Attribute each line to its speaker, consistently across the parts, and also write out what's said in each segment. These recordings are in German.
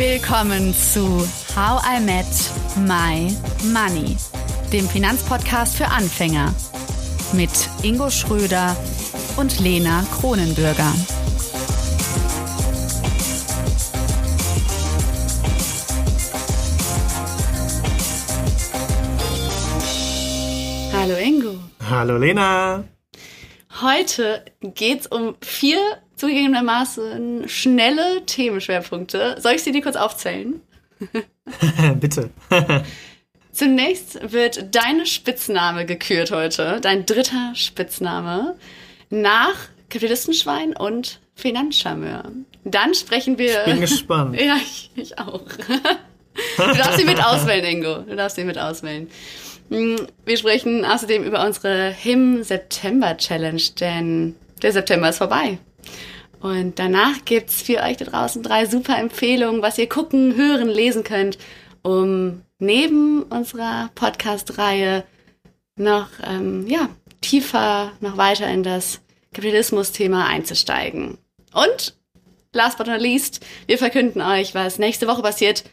Speaker 1: Willkommen zu How I Met My Money, dem Finanzpodcast für Anfänger mit Ingo Schröder und Lena Kronenbürger. Hallo Ingo.
Speaker 2: Hallo Lena.
Speaker 1: Heute geht's um vier zugegebenermaßen schnelle Themenschwerpunkte. Soll ich sie dir kurz aufzählen?
Speaker 2: Bitte.
Speaker 1: Zunächst wird deine Spitzname gekürt heute, dein dritter Spitzname, nach Kapitalistenschwein und Finanzcharmeur. Dann sprechen wir.
Speaker 2: Ich bin gespannt.
Speaker 1: Ja, ich, ich auch. Du darfst sie mit auswählen, Ingo. Du darfst sie mit auswählen. Hm, wir sprechen außerdem über unsere Him-September-Challenge, denn der September ist vorbei. Und danach gibt's für euch da draußen drei super Empfehlungen, was ihr gucken, hören, lesen könnt, um neben unserer Podcast-Reihe noch ähm, ja, tiefer, noch weiter in das Kapitalismus-Thema einzusteigen. Und last but not least, wir verkünden euch, was nächste Woche passiert.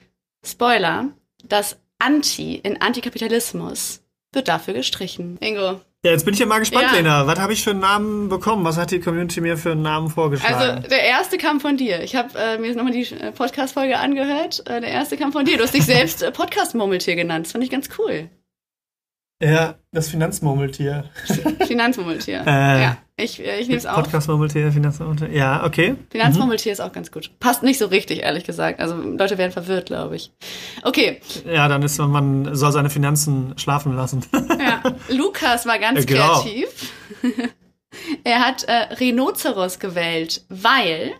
Speaker 1: Spoiler, das Anti in Antikapitalismus wird dafür gestrichen. Ingo.
Speaker 2: Ja, jetzt bin ich ja mal gespannt,
Speaker 1: Ja.
Speaker 2: Lena. Was habe ich für einen Namen bekommen? Was hat die Community mir für einen Namen vorgeschlagen?
Speaker 1: Also der erste kam von dir. Ich habe äh, mir jetzt nochmal die äh, Podcast-Folge angehört. Äh, der erste kam von dir. Du hast dich selbst äh, Podcast-Murmeltier genannt. Das fand ich ganz cool.
Speaker 2: ja, das Finanzmurmeltier.
Speaker 1: Finanzmurmeltier.
Speaker 2: Äh,
Speaker 1: ja, ich, äh, ich nehme es auch.
Speaker 2: Podcast-Murmeltier, Finanzmurmeltier. Ja, okay.
Speaker 1: Finanzmurmeltier ist auch ganz gut. Passt nicht so richtig, ehrlich gesagt. Also Leute werden verwirrt, glaube ich. Okay,
Speaker 2: Ja, dann ist man, man soll seine Finanzen schlafen lassen.
Speaker 1: ja. Lukas war ganz
Speaker 2: Äh, genau.
Speaker 1: kreativ. er hat äh, Rhinoceros gewählt, weil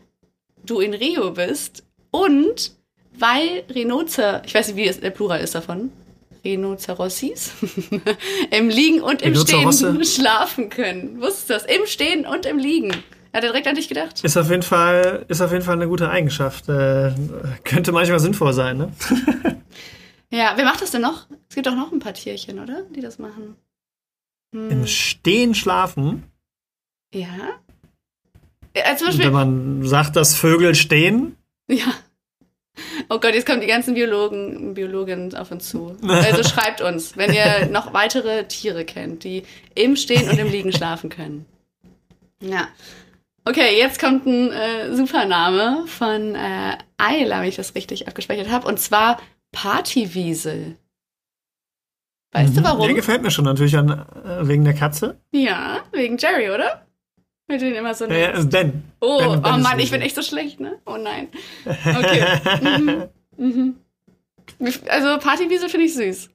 Speaker 1: du in Rio bist und weil Rhinocer, ich weiß nicht, wie es der Plural ist davon. Rhinocerossis im Liegen und im. Stehen schlafen können. Wusstest du das? Im Stehen und im Liegen. Hat er direkt an dich gedacht?
Speaker 2: Ist auf jeden Fall, ist auf jeden Fall eine gute Eigenschaft. Äh, könnte manchmal sinnvoll sein, ne?
Speaker 1: Ja, wer macht das denn noch? Es gibt auch noch ein paar Tierchen, oder? Die das machen. Hm.
Speaker 2: Im Stehen schlafen.
Speaker 1: Ja. Beispiel,
Speaker 2: wenn man sagt, dass Vögel stehen,
Speaker 1: Ja. Oh Gott, jetzt kommen die ganzen Biologen, Biologinnen auf uns zu. Also schreibt uns, wenn ihr noch weitere Tiere kennt, die im Stehen und im Liegen schlafen können. Ja. Okay, jetzt kommt ein äh, Supername von äh, Ayla, wenn ich das richtig abgespeichert habe, und zwar Partywiesel. Weißt du
Speaker 2: Mhm.
Speaker 1: warum?
Speaker 2: Der gefällt mir schon natürlich an, äh, wegen der Katze.
Speaker 1: Ja, wegen Jerry, oder? Mit denen immer so
Speaker 2: Ja, ja,
Speaker 1: nennst.
Speaker 2: Ben.
Speaker 1: Oh,
Speaker 2: Ben-
Speaker 1: oh
Speaker 2: Ben ist
Speaker 1: Mann, ich bin echt so schlecht, ne? Oh nein. Okay. mhm. Mhm. Also Partywiesel finde ich süß.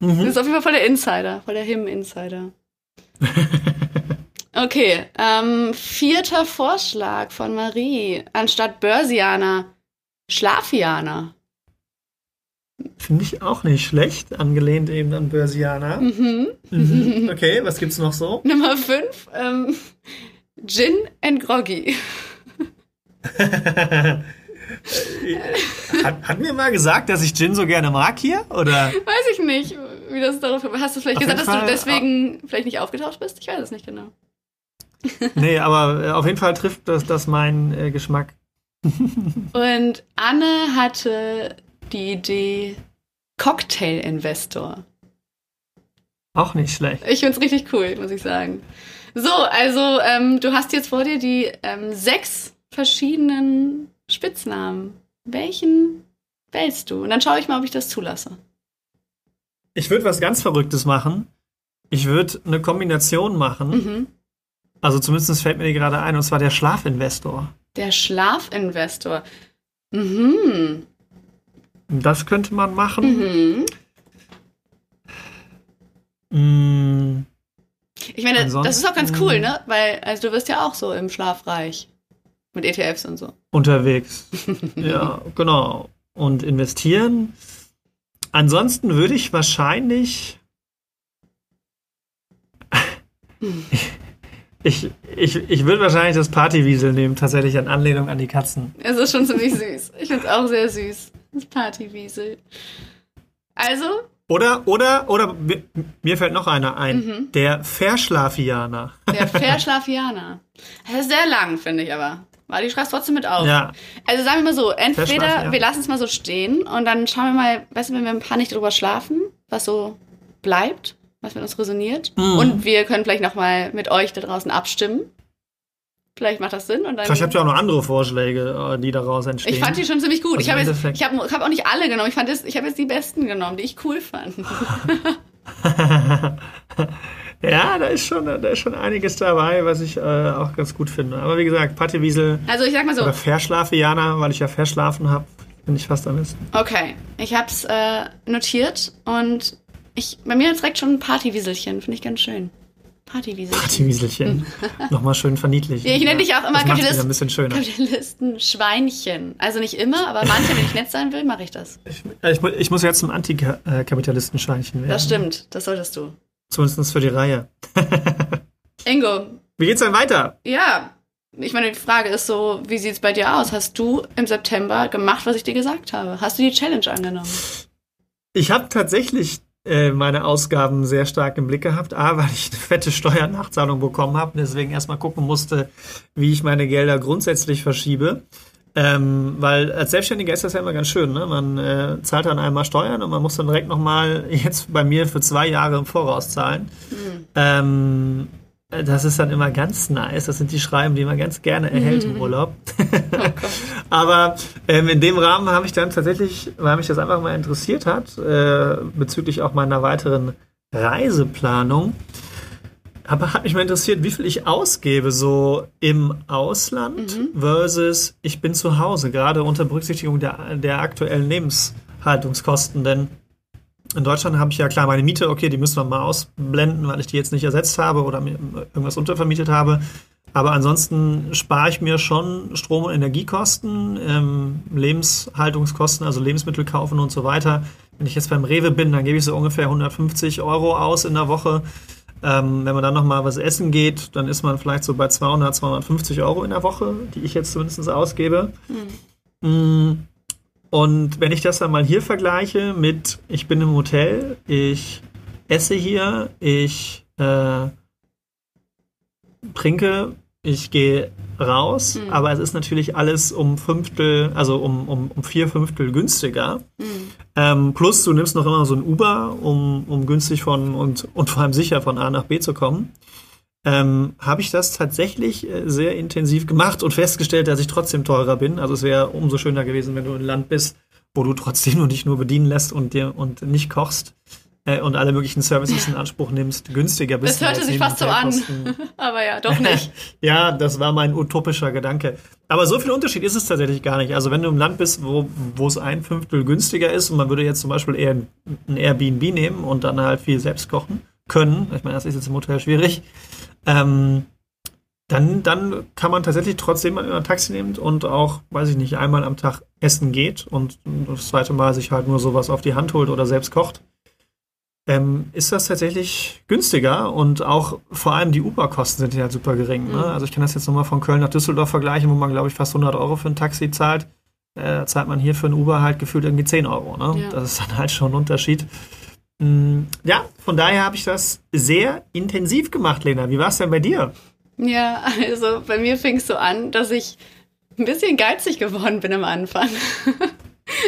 Speaker 1: Das
Speaker 2: Mhm.
Speaker 1: ist auf jeden Fall voll der Insider, voll der Him-Insider. Okay, ähm, vierter Vorschlag von Marie. Anstatt Börsianer, Schlafianer.
Speaker 2: Finde ich auch nicht schlecht, angelehnt eben an Börsianer.
Speaker 1: Mhm.
Speaker 2: Mhm. Okay, was gibt's noch so?
Speaker 1: Nummer fünf, ähm, Gin and Groggy.
Speaker 2: hat, hat mir mal gesagt, dass ich Gin so gerne mag hier? Oder?
Speaker 1: Weiß ich nicht, wie das darauf. Hast du vielleicht
Speaker 2: Auf
Speaker 1: gesagt, dass du
Speaker 2: Fall,
Speaker 1: deswegen vielleicht nicht aufgetaucht bist? Ich weiß es nicht genau.
Speaker 2: Nee, aber äh, auf jeden Fall trifft das, das meinen äh, Geschmack.
Speaker 1: Und Anne hatte die Idee Cocktail-Investor.
Speaker 2: Auch nicht schlecht.
Speaker 1: Ich find's richtig cool, muss ich sagen. So, also ähm, du hast jetzt vor dir die ähm, sechs verschiedenen Spitznamen. Welchen wählst du? Und dann schaue ich mal, ob ich das zulasse.
Speaker 2: Ich würde was ganz Verrücktes machen. Ich würde eine Kombination machen.
Speaker 1: Mhm.
Speaker 2: Also zumindest fällt mir die gerade ein, und zwar der Schlafinvestor.
Speaker 1: Der Schlafinvestor. Mhm.
Speaker 2: Das könnte man machen.
Speaker 1: Mhm.
Speaker 2: Mm,
Speaker 1: Ich meine, das ist auch ganz
Speaker 2: Ansonsten-
Speaker 1: cool, ne? Weil, also du wirst ja auch so im Schlafreich. Mit ETFs und so.
Speaker 2: unterwegs. ja, genau. Und investieren. Ansonsten würde ich wahrscheinlich. Ich, ich, ich würde wahrscheinlich das Partywiesel nehmen, tatsächlich in Anlehnung an die Katzen.
Speaker 1: Es ist schon ziemlich süß. Ich find's auch sehr süß. Das Partywiesel. Also,
Speaker 2: Oder, oder, oder, mir, fällt noch einer ein.
Speaker 1: Mhm.
Speaker 2: Der Verschlafianer.
Speaker 1: der Verschlafianer. Das ist sehr lang, finde ich aber. Warte, ich schreib's trotzdem mit auf.
Speaker 2: Ja.
Speaker 1: Also sagen wir mal so, entweder wir lassen es mal so stehen und dann schauen wir mal, weißt du, wenn wir ein paar Nächte drüber schlafen, was so bleibt, was mit uns resoniert.
Speaker 2: Mhm.
Speaker 1: Und wir können vielleicht nochmal mit euch da draußen abstimmen. Vielleicht macht das Sinn und dann.
Speaker 2: Vielleicht habt ihr auch noch andere Vorschläge, äh, die daraus entstehen.
Speaker 1: ich fand die schon ziemlich gut.
Speaker 2: Also
Speaker 1: ich habe jetzt, ich ich habe auch nicht alle genommen. Ich fand ich habe jetzt die besten genommen, die ich cool fand.
Speaker 2: ja, da ist schon, da ist schon einiges dabei, was ich äh, auch ganz gut finde. Aber wie gesagt, Pattewiesel
Speaker 1: Also ich sag mal so,
Speaker 2: oder Verschlafe-Jana, weil ich ja verschlafen habe, bin ich fast am besten.
Speaker 1: okay, ich habe es äh, notiert und ich, bei mir direkt schon ein Partywieselchen, finde ich ganz schön. Partywieselchen.
Speaker 2: Pattewieselchen. Nochmal schön verniedlichen.
Speaker 1: Ich nenne dich auch immer Kapitalist-
Speaker 2: wieder ein bisschen schöner.
Speaker 1: Kapitalisten Schweinchen. Also nicht immer, aber manchmal, wenn ich nett sein will, mache ich das.
Speaker 2: Ich, äh, ich, ich muss jetzt zum Antikapitalisten-Scheinchen werden.
Speaker 1: Das stimmt, das solltest du.
Speaker 2: Zumindest für die Reihe.
Speaker 1: Ingo,
Speaker 2: Wie geht's denn weiter?
Speaker 1: ja, ich meine, die Frage ist so, wie sieht's bei dir aus? Hast du im September gemacht, was ich dir gesagt habe? Hast du die Challenge angenommen?
Speaker 2: Ich habe tatsächlich äh, meine Ausgaben sehr stark im Blick gehabt. A, weil ich eine fette Steuernachzahlung bekommen habe und deswegen erstmal gucken musste, wie ich meine Gelder grundsätzlich verschiebe. Ähm, weil als Selbstständiger ist das ja immer ganz schön. Ne? Man äh, zahlt dann einmal Steuern und man muss dann direkt nochmal, jetzt bei mir für zwei Jahre im Voraus zahlen. Ähm, das ist dann immer ganz nice. Das sind die Schreiben, die man ganz gerne erhält im Urlaub. Aber ähm, in dem Rahmen habe ich dann tatsächlich, weil mich das einfach mal interessiert hat, äh, bezüglich auch meiner weiteren Reiseplanung, aber hat mich mal interessiert, wie viel ich ausgebe so im Ausland versus ich bin zu Hause, gerade unter Berücksichtigung der, der aktuellen Lebenshaltungskosten. Denn in Deutschland habe ich ja klar meine Miete, okay, die müssen wir mal ausblenden, weil ich die jetzt nicht ersetzt habe oder mir irgendwas untervermietet habe. Aber ansonsten spare ich mir schon Strom- und Energiekosten, ähm, Lebenshaltungskosten, also Lebensmittel kaufen und so weiter. Wenn ich jetzt beim Rewe bin, dann gebe ich so ungefähr 150 Euro aus in der Woche. Ähm, wenn man dann nochmal was essen geht, dann ist man vielleicht so bei 200, 250 Euro in der Woche, die ich jetzt zumindest ausgebe. Mm, Und wenn ich das dann mal hier vergleiche mit, ich bin im Hotel, ich esse hier, ich äh, trinke, ich gehe raus,
Speaker 1: Mhm.
Speaker 2: aber es ist natürlich alles um Fünftel, also um, um, um vier Fünftel günstiger.
Speaker 1: Mhm.
Speaker 2: Ähm, plus du nimmst noch immer so ein Uber, um, um günstig von und, und vor allem sicher von A nach B zu kommen. Ähm, habe ich das tatsächlich äh, sehr intensiv gemacht und festgestellt, dass ich trotzdem teurer bin. Also es wäre umso schöner gewesen, wenn du in ein Land bist, wo du trotzdem nur dich nur bedienen lässt und dir und nicht kochst äh, und alle möglichen Services in Anspruch nimmst, günstiger bist.
Speaker 1: Das hörte sich fast so an. Aber ja, doch nicht.
Speaker 2: ja, das war mein utopischer Gedanke. Aber so viel Unterschied ist es tatsächlich gar nicht. Also wenn du im Land bist, wo, wo es ein Fünftel günstiger ist und man würde jetzt zum Beispiel eher ein Airbnb nehmen und dann halt viel selbst kochen können, ich meine, das ist jetzt im Hotel schwierig, ähm, dann, dann kann man tatsächlich trotzdem mal ein Taxi nehmen und auch, weiß ich nicht, einmal am Tag essen geht und das zweite Mal sich halt nur sowas auf die Hand holt oder selbst kocht. Ähm, ist das tatsächlich günstiger und auch vor allem die Uber-Kosten sind ja halt super gering. Ne?
Speaker 1: Mhm.
Speaker 2: Also ich kann das jetzt nochmal von Köln nach Düsseldorf vergleichen, wo man glaube ich fast 100 Euro für ein Taxi zahlt. Äh, zahlt man hier für ein Uber halt gefühlt irgendwie 10 Euro. Ne?
Speaker 1: Ja.
Speaker 2: Das ist dann halt schon ein Unterschied. Mm, Ja, von daher habe ich das sehr intensiv gemacht, Lena. Wie war es denn bei dir?
Speaker 1: Ja, also bei mir fing es so an, dass ich ein bisschen geizig geworden bin am Anfang.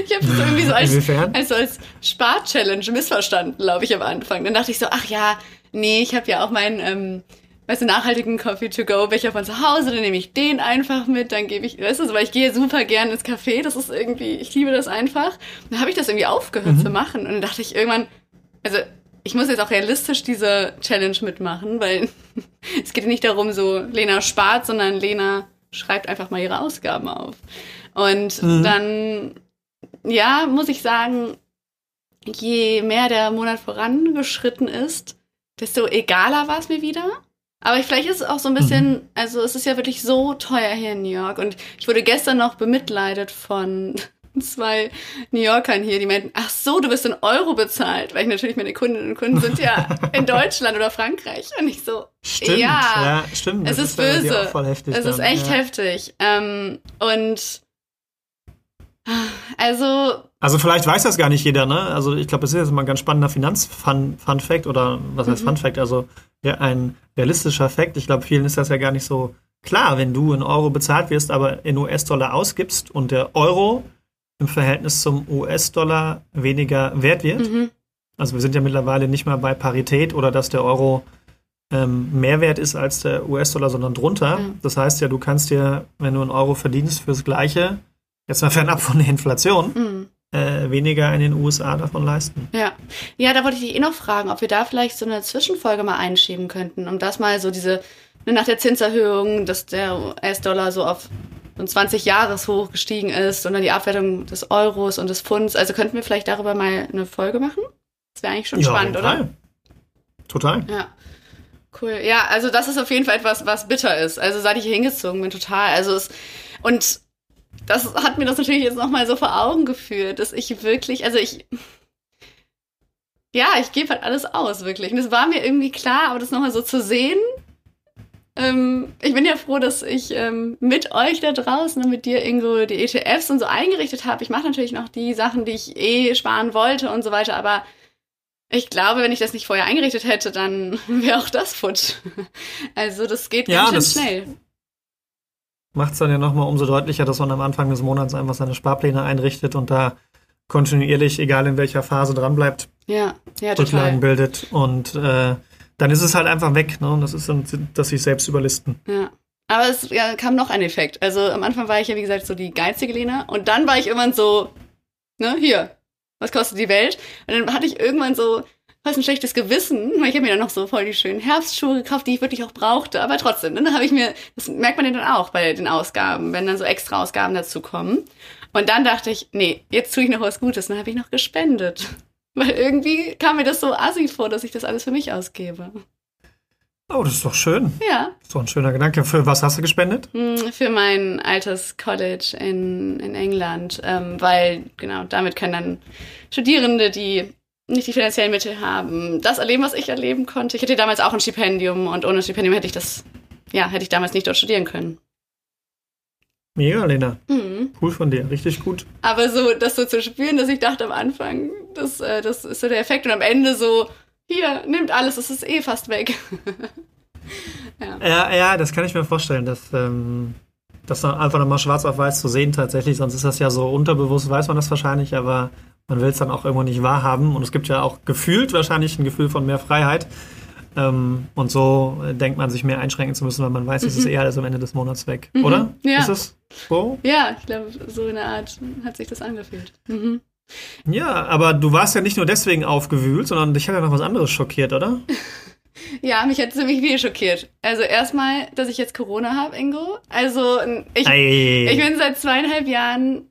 Speaker 1: Ich habe das irgendwie so als,
Speaker 2: Inwiefern?
Speaker 1: als, Spar-Challenge missverstanden, glaube ich, am Anfang. Dann dachte ich so, ach ja, nee, ich habe ja auch meinen, ähm, weißt du, nachhaltigen Coffee-to-go-Becher von zu Hause, dann nehme ich den einfach mit, dann gebe ich, weißt du, weil ich gehe super gern ins Café, das ist irgendwie, ich liebe das einfach. Dann habe ich das irgendwie aufgehört
Speaker 2: Mhm.
Speaker 1: zu machen und dann dachte ich irgendwann, also ich muss jetzt auch realistisch diese Challenge mitmachen, weil es geht nicht darum, so Lena spart, sondern Lena schreibt einfach mal ihre Ausgaben auf. Und
Speaker 2: Mhm.
Speaker 1: dann, ja, muss ich sagen, je mehr der Monat vorangeschritten ist, desto egaler war es mir wieder. Aber ich, vielleicht ist es auch so ein bisschen, also es ist ja wirklich so teuer hier in New York. Und ich wurde gestern noch bemitleidet von zwei New Yorkern hier, die meinten, ach so, du bist in Euro bezahlt, weil ich natürlich meine Kundinnen und Kunden sind ja in Deutschland oder Frankreich. Und ich so,
Speaker 2: Stimmt,
Speaker 1: Ja,
Speaker 2: ja, stimmt.
Speaker 1: es ist
Speaker 2: dir
Speaker 1: böse. es ist echt
Speaker 2: ja.
Speaker 1: heftig. Ähm, und also,
Speaker 2: Also vielleicht weiß das gar nicht jeder, ne? Also ich glaube, das ist jetzt mal ein ganz spannender Finanz-Fun-Fact oder was heißt
Speaker 1: Mhm.
Speaker 2: Fun-Fact? Also ja, ein realistischer Fact. Ich glaube, vielen ist das ja gar nicht so klar, wenn du in Euro bezahlt wirst, aber in US-Dollar ausgibst und der Euro im Verhältnis zum US-Dollar weniger wert wird. Mhm. Also wir sind ja mittlerweile nicht mal bei Parität oder dass der Euro ähm, mehr wert ist als der US-Dollar, sondern drunter. Mhm. Das heißt ja, du kannst dir, wenn du einen Euro verdienst fürs Gleiche, jetzt mal fernab von der Inflation, mhm. äh, weniger in den USA davon leisten.
Speaker 1: Ja. Ja, da wollte ich dich eh noch fragen, ob wir da vielleicht so eine Zwischenfolge mal einschieben könnten, um das mal so diese, ne, nach der Zinserhöhung, dass der US-Dollar so auf ein 20 Jahres hoch gestiegen ist und dann die Abwertung des Euros und des Pfunds. Also könnten wir vielleicht darüber mal eine Folge machen? Das wäre eigentlich schon ja, spannend,
Speaker 2: total.
Speaker 1: oder?
Speaker 2: Total.
Speaker 1: Ja. Cool. Ja, also das ist auf jeden Fall etwas, was bitter ist. Also seit ich hier hingezogen bin, total. Also es, und das hat mir das natürlich jetzt nochmal so vor Augen geführt, dass ich wirklich, also ich, ja, ich gebe halt alles aus, wirklich. Und es war mir irgendwie klar, aber das nochmal so zu sehen, ähm, ich bin ja froh, dass ich ähm, mit euch da draußen und mit dir irgendwo die ETFs und so eingerichtet habe. Ich mache natürlich noch die Sachen, die ich eh sparen wollte und so weiter, aber ich glaube, wenn ich das nicht vorher eingerichtet hätte, dann wäre auch das futsch. Also das geht ja, ganz schön schnell.
Speaker 2: Macht es dann ja nochmal umso deutlicher, dass man am Anfang des Monats einfach seine Sparpläne einrichtet und da kontinuierlich, egal in welcher Phase dranbleibt,
Speaker 1: ja, ja,
Speaker 2: Rücklagen bildet und äh, dann ist es halt einfach weg. Ne? Und das ist dann, dass sich selbst überlisten.
Speaker 1: Ja. Aber es ja, kam noch ein Effekt. Also am Anfang war ich ja, wie gesagt, so die geizige Lena. Und dann war ich irgendwann so, ne, hier, was kostet die Welt? Und dann hatte ich irgendwann so fast ein schlechtes Gewissen, weil ich habe mir dann noch so voll die schönen Herbstschuhe gekauft, die ich wirklich auch brauchte. Aber trotzdem, dann habe ich mir, das merkt man ja dann auch bei den Ausgaben, wenn dann so extra Ausgaben dazu kommen. Und dann dachte ich, nee, jetzt tue ich noch was Gutes. Und dann habe ich noch gespendet. Weil irgendwie kam mir das so assi vor, dass ich das alles für mich ausgebe.
Speaker 2: Oh, das ist doch schön.
Speaker 1: Ja.
Speaker 2: So ein schöner Gedanke. Für was hast du gespendet?
Speaker 1: Hm, für mein altes College in, in England, ähm, weil genau damit können dann Studierende, die nicht die finanziellen Mittel haben, das erleben, was ich erleben konnte. Ich hatte damals auch ein Stipendium und ohne Stipendium hätte ich das, ja, hätte ich damals nicht dort studieren können.
Speaker 2: Mega, Lena. Mhm. Cool von dir, richtig gut.
Speaker 1: Aber so, das so zu spüren, dass ich dachte am Anfang, das, äh, das ist so der Effekt und am Ende so, hier, nimmt alles, es ist eh fast weg.
Speaker 2: ja. ja. ja, das kann ich mir vorstellen, dass ähm, das einfach nochmal schwarz auf weiß zu sehen tatsächlich, sonst ist das ja so unterbewusst, weiß man das wahrscheinlich, aber man will es dann auch irgendwo nicht wahrhaben und es gibt ja auch gefühlt wahrscheinlich ein Gefühl von mehr Freiheit. Ähm, und so äh, denkt man sich mehr einschränken zu müssen, weil man weiß, mhm. es ist mhm. eh alles am Ende des Monats weg, mhm. oder?
Speaker 1: Ja.
Speaker 2: Ist es so?
Speaker 1: Ja, ich glaube, so in der Art hat sich das angefühlt. Mhm.
Speaker 2: Ja, aber du warst ja nicht nur deswegen aufgewühlt, sondern dich hat ja noch was anderes schockiert, oder?
Speaker 1: ja, mich hat ziemlich viel schockiert. Also erstmal, dass ich jetzt Corona habe, Ingo. Also ich, ich bin seit zweieinhalb Jahren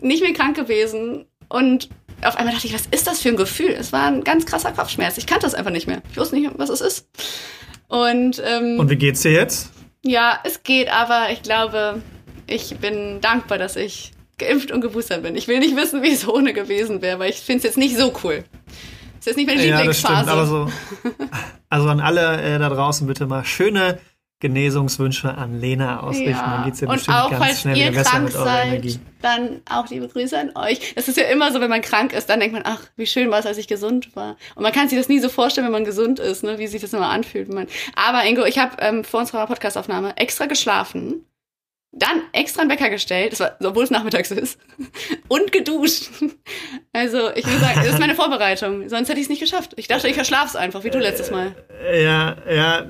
Speaker 1: nicht mehr krank gewesen und auf einmal dachte ich, was ist das für ein Gefühl? Es war ein ganz krasser Kopfschmerz. Ich kannte das einfach nicht mehr. Ich wusste nicht, was es ist. Und, ähm,
Speaker 2: Und wie geht's dir jetzt?
Speaker 1: Ja, es geht, aber ich glaube, ich bin dankbar, dass ich geimpft und geboostert bin. Ich will nicht wissen, wie es ohne gewesen wäre, weil ich finde es jetzt nicht so cool. Das ist jetzt nicht meine ja, Lieblingsphase. Das stimmt, aber
Speaker 2: so, also an alle äh, da draußen bitte mal schöne Genesungswünsche an Lena ausrichten. Ja. Dann geht's ja bestimmt
Speaker 1: auch,
Speaker 2: ganz
Speaker 1: falls
Speaker 2: schnell
Speaker 1: ihr
Speaker 2: wieder besser
Speaker 1: krank
Speaker 2: eurer
Speaker 1: seid,
Speaker 2: Energie.
Speaker 1: Dann auch liebe Grüße an euch. Es ist ja immer so, wenn man krank ist, dann denkt man, ach, wie schön war es, als ich gesund war. Und man kann sich das nie so vorstellen, wenn man gesund ist, ne, wie sich das immer anfühlt. Man. Aber Ingo, ich habe ähm, vor unserer Podcastaufnahme extra geschlafen dann extra einen Wecker gestellt, das war, obwohl es nachmittags ist, und geduscht. Also ich würde sagen, das ist meine Vorbereitung. Sonst hätte ich es nicht geschafft. Ich dachte, ich verschlafe es einfach, wie du letztes Mal.
Speaker 2: Ja, ja,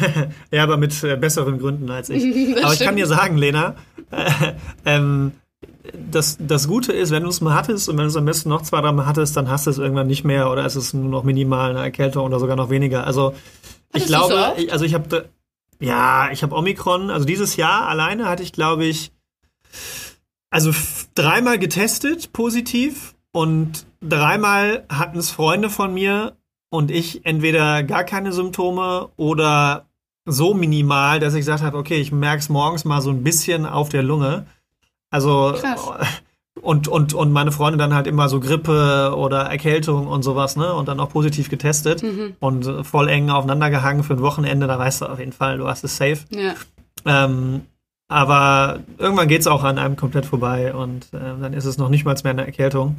Speaker 2: ja, aber mit äh, besseren Gründen als ich. aber ich kann dir sagen, Lena, äh, ähm, das, das Gute ist, wenn du es mal hattest und wenn du es am besten noch zwei, drei Mal hattest, dann hast du es irgendwann nicht mehr oder ist es nur noch minimal eine Erkältung oder sogar noch weniger. Also ich Hattest glaube, so ich, also ich habe ja, ich habe Omikron. Also dieses Jahr alleine hatte ich, glaube ich, also dreimal getestet, positiv. Und dreimal hatten es Freunde von mir und ich entweder gar keine Symptome oder so minimal, dass ich gesagt habe, okay, ich merke es morgens mal so ein bisschen auf der Lunge. Also Krass und, und, und meine Freunde dann halt immer so Grippe oder Erkältung und sowas, ne? Und dann auch positiv getestet mhm. und äh, voll eng aufeinander gehangen für ein Wochenende, da weißt du auf jeden Fall, du hast es safe.
Speaker 1: Ja.
Speaker 2: Ähm, aber irgendwann geht es auch an einem komplett vorbei und äh, dann ist es noch nicht mal mehr eine Erkältung.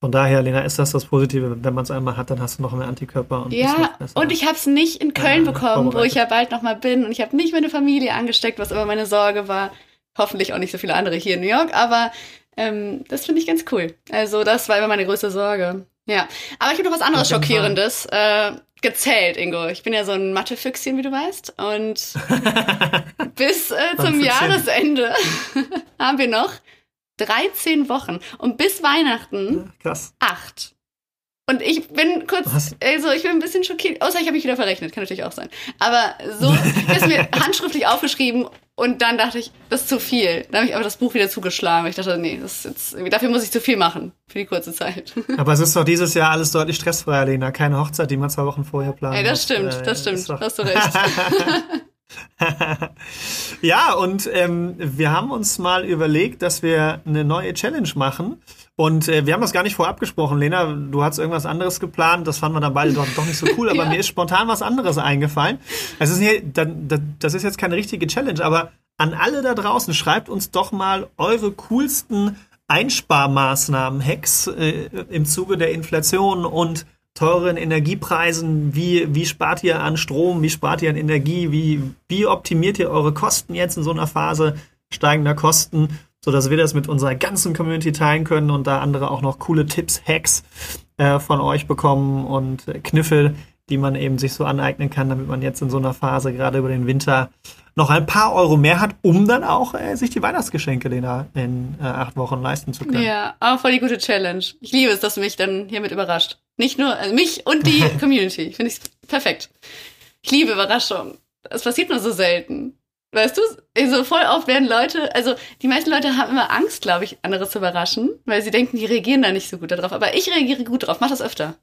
Speaker 2: Von daher, Lena, ist das das Positive. Wenn man es einmal hat, dann hast du noch mehr Antikörper.
Speaker 1: Und ja, und ich habe es nicht in Köln äh, bekommen, wo ich ja bald nochmal bin. Und ich habe nicht meine Familie angesteckt, was immer meine Sorge war. Hoffentlich auch nicht so viele andere hier in New York, aber ähm, das finde ich ganz cool. Also das war immer meine größte Sorge. Ja, aber ich habe noch was anderes Schockierendes äh, gezählt, Ingo. Ich bin ja so ein Mathe-Füchschen, wie du weißt. Und bis äh, zum Jahresende haben wir noch 13 Wochen. Und bis Weihnachten
Speaker 2: Krass.
Speaker 1: acht. Und ich bin kurz, Was? also ich bin ein bisschen schockiert. Außer ich habe mich wieder verrechnet, kann natürlich auch sein. Aber so ist mir handschriftlich aufgeschrieben und dann dachte ich, das ist zu viel. Dann habe ich aber das Buch wieder zugeschlagen. Ich dachte, nee, das jetzt, dafür muss ich zu viel machen für die kurze Zeit.
Speaker 2: Aber es ist doch dieses Jahr alles deutlich stressfreier, Lena. Keine Hochzeit, die man zwei Wochen vorher plant.
Speaker 1: Ey, das stimmt, das äh, stimmt. Hast du recht.
Speaker 2: ja, und ähm, wir haben uns mal überlegt, dass wir eine neue Challenge machen. Und äh, wir haben das gar nicht vorab gesprochen. Lena, du hast irgendwas anderes geplant. Das fanden wir dann beide doch, doch nicht so cool. Aber ja. mir ist spontan was anderes eingefallen. Das ist, hier, das ist jetzt keine richtige Challenge, aber an alle da draußen, schreibt uns doch mal eure coolsten Einsparmaßnahmen, Hacks äh, im Zuge der Inflation und teuren Energiepreisen, wie, wie spart ihr an Strom, wie spart ihr an Energie, wie, wie optimiert ihr eure Kosten jetzt in so einer Phase steigender Kosten, sodass wir das mit unserer ganzen Community teilen können und da andere auch noch coole Tipps, Hacks äh, von euch bekommen und Kniffe, die man eben sich so aneignen kann, damit man jetzt in so einer Phase gerade über den Winter noch ein paar Euro mehr hat, um dann auch äh, sich die Weihnachtsgeschenke, Lena, in äh, acht Wochen leisten zu können.
Speaker 1: Ja, aber voll die gute Challenge. Ich liebe es, dass du mich dann hiermit überrascht. Nicht nur also mich und die Community. Finde ich perfekt. Ich liebe Überraschungen. Das passiert nur so selten. Weißt du, also voll oft werden Leute, also die meisten Leute haben immer Angst, glaube ich, andere zu überraschen, weil sie denken, die reagieren da nicht so gut darauf. Aber ich reagiere gut drauf. Mach das öfter.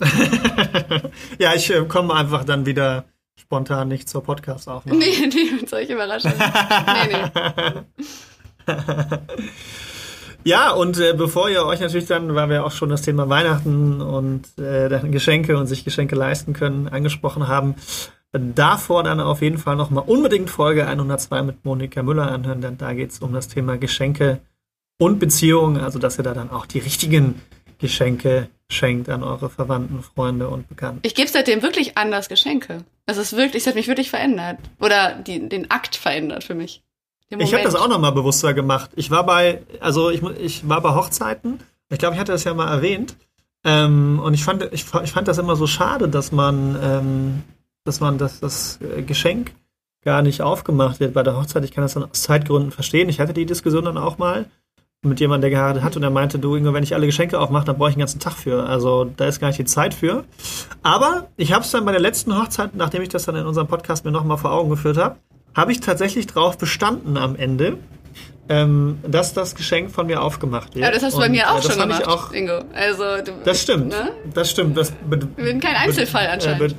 Speaker 2: ja, ich äh, komme einfach dann wieder spontan nicht zur Podcast-Aufnahme.
Speaker 1: Nee, nee, mit solchen Überraschungen. nee, nee.
Speaker 2: Ja, und äh, bevor ihr euch natürlich dann, weil wir auch schon das Thema Weihnachten und äh, Geschenke und sich Geschenke leisten können angesprochen haben, davor dann auf jeden Fall nochmal unbedingt Folge 102 mit Monika Müller anhören, denn da geht es um das Thema Geschenke und Beziehungen, also dass ihr da dann auch die richtigen Geschenke schenkt an eure Verwandten, Freunde und Bekannten.
Speaker 1: Ich gebe seitdem wirklich anders Geschenke. Es ist wirklich, es hat mich wirklich verändert. Oder die, den Akt verändert für mich.
Speaker 2: Ich habe das auch nochmal bewusster gemacht. Ich war bei, also ich, ich war bei Hochzeiten. Ich glaube, ich hatte das ja mal erwähnt. Ähm, und ich fand, ich, ich, fand das immer so schade, dass man, ähm, dass man das, das Geschenk gar nicht aufgemacht wird bei der Hochzeit. Ich kann das dann aus Zeitgründen verstehen. Ich hatte die Diskussion dann auch mal mit jemandem, der geheiratet hat und er meinte, du Ingo, wenn ich alle Geschenke aufmache, dann brauche ich einen ganzen Tag für. Also da ist gar nicht die Zeit für. Aber ich habe es dann bei der letzten Hochzeit, nachdem ich das dann in unserem Podcast mir nochmal vor Augen geführt habe, habe ich tatsächlich drauf bestanden am Ende, ähm, dass das Geschenk von mir aufgemacht wird.
Speaker 1: Ja, das hast du bei mir auch äh, schon gemacht, auch, Ingo. Also,
Speaker 2: du, das stimmt, ne? das stimmt. Das
Speaker 1: Wir sind kein Einzelfall äh, anscheinend.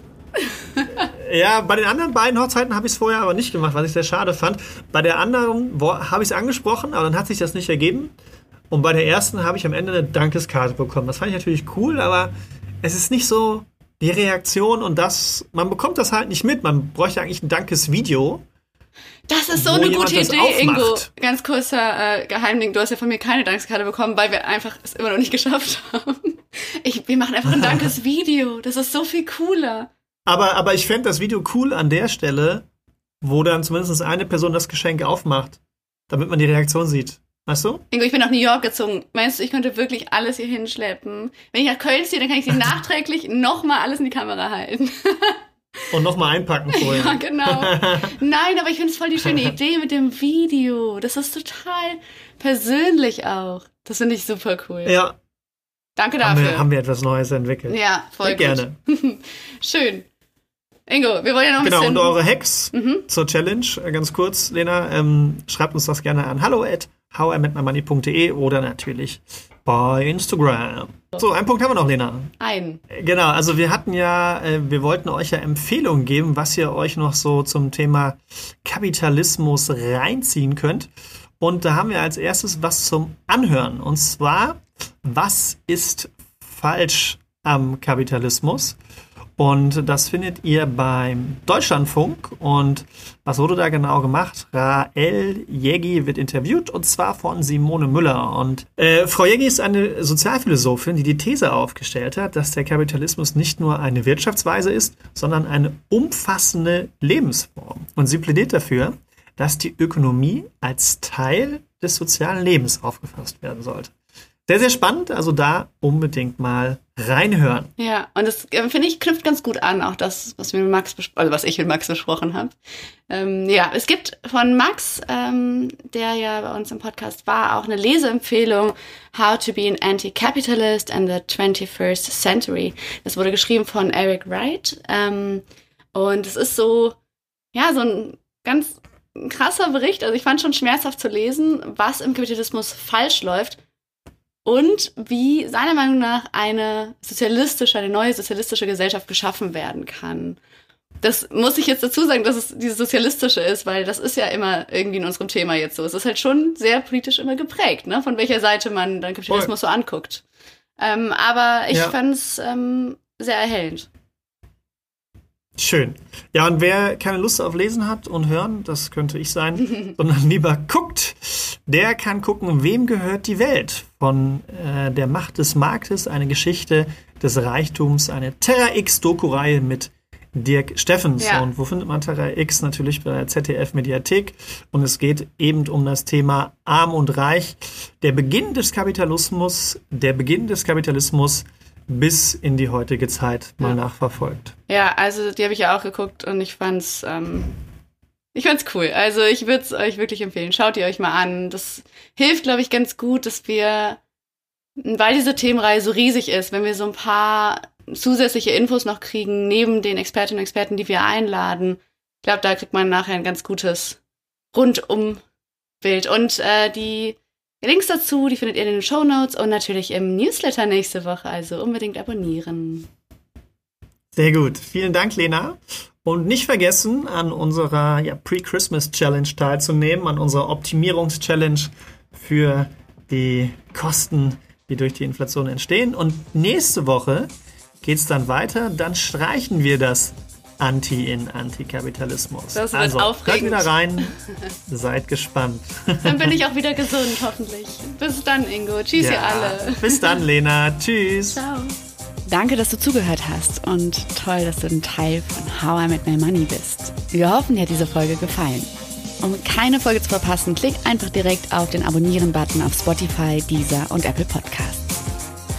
Speaker 2: Ja, bei den anderen beiden Hochzeiten habe ich es vorher aber nicht gemacht, was ich sehr schade fand. Bei der anderen habe ich es angesprochen, aber dann hat sich das nicht ergeben. Und bei der ersten habe ich am Ende eine Dankeskarte bekommen. Das fand ich natürlich cool, aber es ist nicht so die Reaktion und das, man bekommt das halt nicht mit. Man bräuchte eigentlich ein Dankesvideo.
Speaker 1: Das ist so eine gute Idee, Ingo. Ganz kurzer äh, Geheimding. Du hast ja von mir keine Dankeskarte bekommen, weil wir einfach es immer noch nicht geschafft haben. Ich, wir machen einfach ein Dankesvideo. Das ist so viel cooler.
Speaker 2: Aber, aber ich fände das Video cool an der Stelle, wo dann zumindest eine Person das Geschenk aufmacht, damit man die Reaktion sieht. Weißt du?
Speaker 1: Ingo, ich bin nach New York gezogen. Meinst du, ich könnte wirklich alles hier hinschleppen? Wenn ich nach Köln ziehe, dann kann ich sie nachträglich nochmal alles in die Kamera halten.
Speaker 2: Und nochmal einpacken vorher.
Speaker 1: Ja, genau. Nein, aber ich finde es voll die schöne Idee mit dem Video. Das ist total persönlich auch. Das finde ich super cool.
Speaker 2: Ja.
Speaker 1: Danke dafür. Haben
Speaker 2: wir, haben wir etwas Neues entwickelt.
Speaker 1: Ja, voll Sehr
Speaker 2: gerne.
Speaker 1: Schön. Ingo, wir wollen ja noch ein
Speaker 2: genau,
Speaker 1: bisschen...
Speaker 2: Genau, und eure Hacks mhm. zur Challenge, äh, ganz kurz, Lena, ähm, schreibt uns das gerne an hallo at howimetmymoney.de oder natürlich bei Instagram. So, einen Punkt haben wir noch, Lena.
Speaker 1: Ein.
Speaker 2: Genau, also wir hatten ja, äh, wir wollten euch ja Empfehlungen geben, was ihr euch noch so zum Thema Kapitalismus reinziehen könnt. Und da haben wir als erstes was zum Anhören. Und zwar, was ist falsch am Kapitalismus? Und das findet ihr beim Deutschlandfunk. Und was wurde da genau gemacht? Rael Jägi wird interviewt und zwar von Simone Müller. Und äh, Frau Jägi ist eine Sozialphilosophin, die die These aufgestellt hat, dass der Kapitalismus nicht nur eine Wirtschaftsweise ist, sondern eine umfassende Lebensform. Und sie plädiert dafür, dass die Ökonomie als Teil des sozialen Lebens aufgefasst werden sollte. Sehr, sehr spannend, also da unbedingt mal reinhören.
Speaker 1: Ja, und das äh, finde ich knüpft ganz gut an, auch das, was wir mit Max also was ich mit Max besprochen habe. Ähm, ja, es gibt von Max, ähm, der ja bei uns im Podcast war, auch eine Leseempfehlung How to be an Anti-Capitalist in the 21st Century. Das wurde geschrieben von Eric Wright. Ähm, und es ist so, ja, so ein ganz krasser Bericht. Also ich fand schon schmerzhaft zu lesen, was im Kapitalismus falsch läuft und wie seiner Meinung nach eine sozialistische, eine neue sozialistische Gesellschaft geschaffen werden kann. Das muss ich jetzt dazu sagen, dass es dieses Sozialistische ist, weil das ist ja immer irgendwie in unserem Thema jetzt so. Es ist halt schon sehr politisch immer geprägt, ne? von welcher Seite man dann Kapitalismus Voll. so anguckt. Ähm, aber ich ja. fand es ähm, sehr erhellend.
Speaker 2: Schön. Ja, und wer keine Lust auf Lesen hat und Hören, das könnte ich sein, sondern lieber guckt, der kann gucken, wem gehört die Welt? Von äh, der Macht des Marktes, eine Geschichte des Reichtums, eine Terra X-Doku-Reihe mit Dirk Steffens. Ja. Und wo findet man Terra X? Natürlich bei der ZDF-Mediathek. Und es geht eben um das Thema Arm und Reich. Der Beginn des Kapitalismus, der Beginn des Kapitalismus bis in die heutige Zeit mal ja. nachverfolgt.
Speaker 1: Ja, also die habe ich ja auch geguckt und ich fand's, ähm, ich fand's cool. Also ich würde es euch wirklich empfehlen. Schaut ihr euch mal an. Das hilft, glaube ich, ganz gut, dass wir, weil diese Themenreihe so riesig ist, wenn wir so ein paar zusätzliche Infos noch kriegen, neben den Expertinnen und Experten, die wir einladen. Ich glaube, da kriegt man nachher ein ganz gutes Rundumbild. Und äh, die Links dazu, die findet ihr in den Show Notes und natürlich im Newsletter nächste Woche. Also unbedingt abonnieren.
Speaker 2: Sehr gut. Vielen Dank, Lena. Und nicht vergessen, an unserer ja, Pre-Christmas-Challenge teilzunehmen, an unserer Optimierungs-Challenge für die Kosten, die durch die Inflation entstehen. Und nächste Woche geht es dann weiter. Dann streichen wir das Anti in Antikapitalismus.
Speaker 1: Das wird also, aufregend.
Speaker 2: Hört wieder rein, seid gespannt.
Speaker 1: Dann bin ich auch wieder gesund, hoffentlich. Bis dann, Ingo. Tschüss, ja, ihr alle.
Speaker 2: Bis dann, Lena. Tschüss.
Speaker 1: Ciao. Danke, dass du zugehört hast und toll, dass du ein Teil von How I Met My Money bist. Wir hoffen, dir hat diese Folge gefallen. Um keine Folge zu verpassen, klick einfach direkt auf den Abonnieren-Button auf Spotify, Deezer und Apple Podcasts.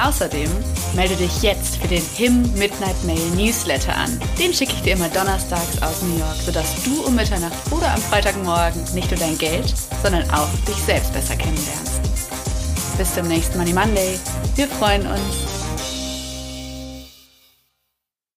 Speaker 1: Außerdem melde dich jetzt für den HIM Midnight Mail Newsletter an. Den schicke ich dir immer donnerstags aus New York, sodass du um Mitternacht oder am Freitagmorgen nicht nur dein Geld, sondern auch dich selbst besser kennenlernst. Bis zum nächsten Money Monday. Wir freuen uns.